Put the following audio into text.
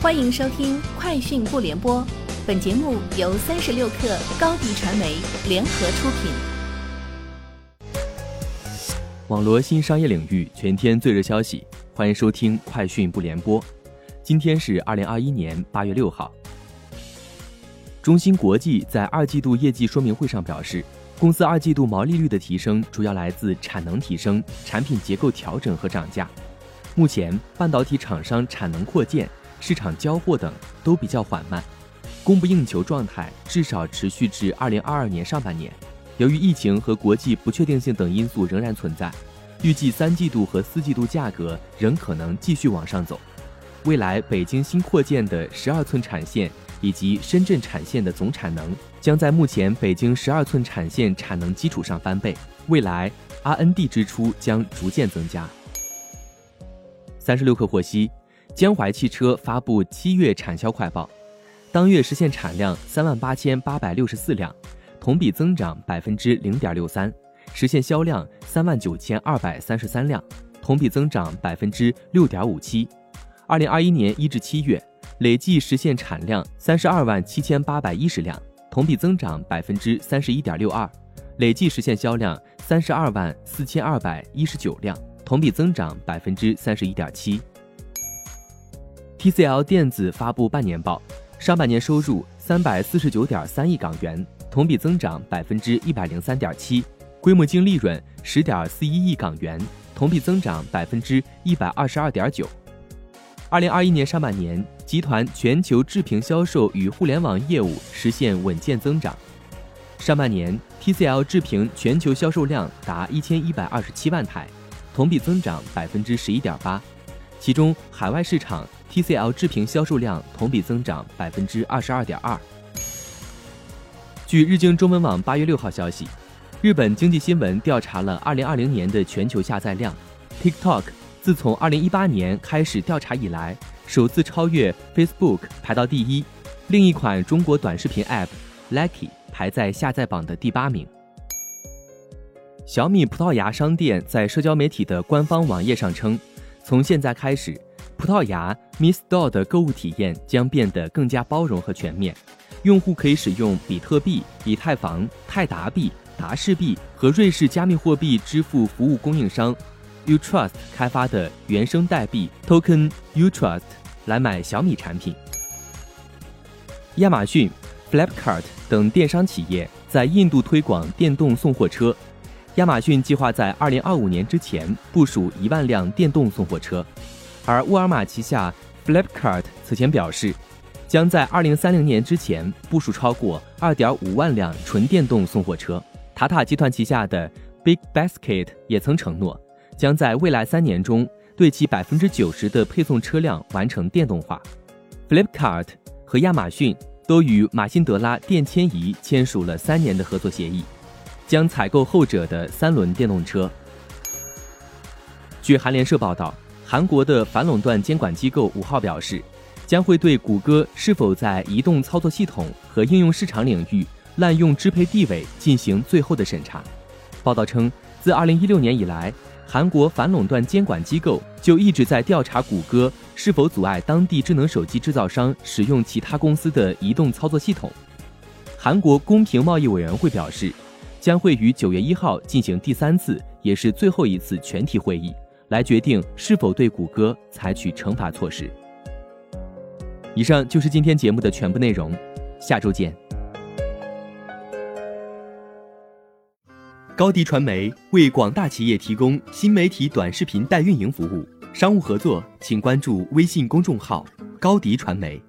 欢迎收听《快讯不联播》，本节目由三十六克高低传媒联合出品。网罗新商业领域全天最热消息，欢迎收听《快讯不联播》。今天是二零二一年八月六号。中芯国际在二季度业绩说明会上表示，公司二季度毛利率的提升主要来自产能提升、产品结构调整和涨价。目前，半导体厂商产能扩建。市场交货等都比较缓慢，供不应求状态至少持续至二零二二年上半年。由于疫情和国际不确定性等因素仍然存在，预计三季度和四季度价格仍可能继续往上走。未来北京新扩建的十二寸产线以及深圳产线的总产能将在目前北京十二寸产线产能基础上翻倍，未来 R&D 支出将逐渐增加。三十六氪获悉。江淮汽车发布七月产销快报，当月实现产量三万八千八百六十四辆，同比增长百分之零点六三，实现销量三万九千二百三十三辆，同比增长百分之六点五七。二零二一年一至七月，累计实现产量三十二万七千八百一十辆，同比增长百分之三十一点六二，累计实现销量三十二万四千二百一十九辆，同比增长百分之三十一点七。TCL 电子发布半年报，上半年收入三百四十九点三亿港元，同比增长百分之一百零三点七，规模净利润十点四一亿港元，同比增长百分之一百二十二点九。二零二一年上半年，集团全球制屏销售与互联网业务实现稳健增长。上半年，TCL 制屏全球销售量达一千一百二十七万台，同比增长百分之十一点八，其中海外市场。TCL 制屏销售量同比增长百分之二十二点二。据日经中文网八月六号消息，日本经济新闻调查了二零二零年的全球下载量，TikTok 自从二零一八年开始调查以来，首次超越 Facebook 排到第一。另一款中国短视频 App Lucky 排在下载榜的第八名。小米葡萄牙商店在社交媒体的官方网页上称，从现在开始。葡萄牙 Mi Store 的购物体验将变得更加包容和全面，用户可以使用比特币、以太坊、泰达币、达氏币和瑞士加密货币支付服务供应商 Utrust 开发的原生代币 Token Utrust 来买小米产品。亚马逊、Flipkart 等电商企业在印度推广电动送货车，亚马逊计划在2025年之前部署一万辆电动送货车。而沃尔玛旗下 Flipkart 此前表示，将在2030年之前部署超过2.5万辆纯电动送货车。塔塔集团旗下的 Big Basket 也曾承诺，将在未来三年中对其90%的配送车辆完成电动化。Flipkart 和亚马逊都与马辛德拉电迁移签署了三年的合作协议，将采购后者的三轮电动车。据韩联社报道。韩国的反垄断监管机构五号表示，将会对谷歌是否在移动操作系统和应用市场领域滥用支配地位进行最后的审查。报道称，自2016年以来，韩国反垄断监管机构就一直在调查谷歌是否阻碍当地智能手机制造商使用其他公司的移动操作系统。韩国公平贸易委员会表示，将会于9月1号进行第三次，也是最后一次全体会议。来决定是否对谷歌采取惩罚措施。以上就是今天节目的全部内容，下周见。高迪传媒为广大企业提供新媒体短视频代运营服务，商务合作请关注微信公众号高迪传媒。